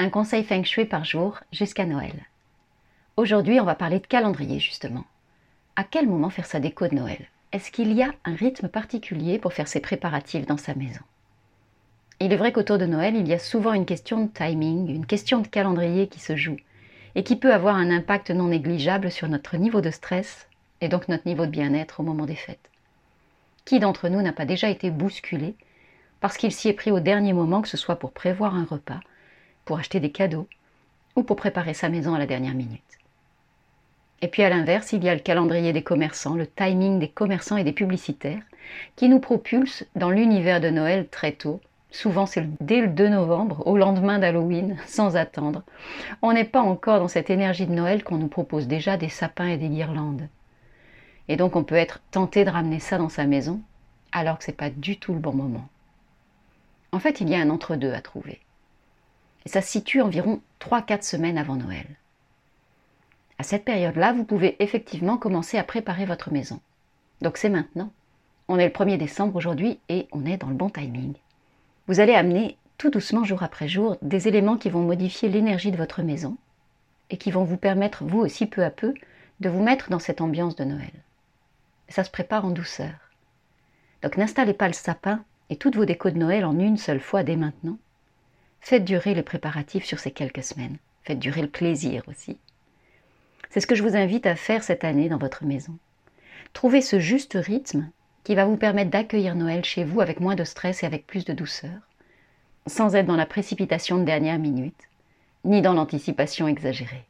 Un conseil feng shui par jour jusqu'à Noël. Aujourd'hui, on va parler de calendrier justement. À quel moment faire sa déco de Noël? Est-ce qu'il y a un rythme particulier pour faire ses préparatifs dans sa maison? Il est vrai qu'autour de Noël, il y a souvent une question de timing, une question de calendrier qui se joue et qui peut avoir un impact non négligeable sur notre niveau de stress et donc notre niveau de bien-être au moment des fêtes. Qui d'entre nous n'a pas déjà été bousculé parce qu'il s'y est pris au dernier moment, que ce soit pour prévoir un repas, pour acheter des cadeaux ou pour préparer sa maison à la dernière minute. Et puis à l'inverse, il y a le calendrier des commerçants, le timing des commerçants et des publicitaires, qui nous propulse dans l'univers de Noël très tôt. Souvent c'est dès le 2 novembre, au lendemain d'Halloween, sans attendre. On n'est pas encore dans cette énergie de Noël qu'on nous propose déjà des sapins et des guirlandes. Et donc on peut être tenté de ramener ça dans sa maison, alors que ce n'est pas du tout le bon moment. En fait, il y a un entre-deux à trouver et ça se situe environ 3-4 semaines avant Noël. À cette période-là, vous pouvez effectivement commencer à préparer votre maison. Donc c'est maintenant. On est le 1er décembre aujourd'hui et on est dans le bon timing. Vous allez amener tout doucement, jour après jour, des éléments qui vont modifier l'énergie de votre maison et qui vont vous permettre, vous aussi peu à peu, de vous mettre dans cette ambiance de Noël. ça se prépare en douceur. Donc n'installez pas le sapin et toutes vos décos de Noël en une seule fois dès maintenant. Faites durer les préparatifs sur ces quelques semaines. Faites durer le plaisir aussi. C'est ce que je vous invite à faire cette année dans votre maison. Trouvez ce juste rythme qui va vous permettre d'accueillir Noël chez vous avec moins de stress et avec plus de douceur, sans être dans la précipitation de dernière minute, ni dans l'anticipation exagérée.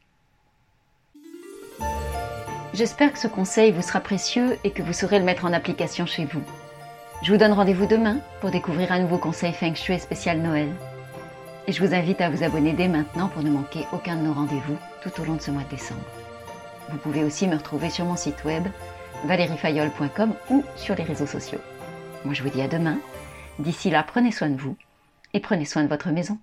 J'espère que ce conseil vous sera précieux et que vous saurez le mettre en application chez vous. Je vous donne rendez-vous demain pour découvrir un nouveau conseil Feng Shui spécial Noël et je vous invite à vous abonner dès maintenant pour ne manquer aucun de nos rendez-vous tout au long de ce mois de décembre. Vous pouvez aussi me retrouver sur mon site web valeriefayol.com ou sur les réseaux sociaux. Moi je vous dis à demain. D'ici là, prenez soin de vous et prenez soin de votre maison.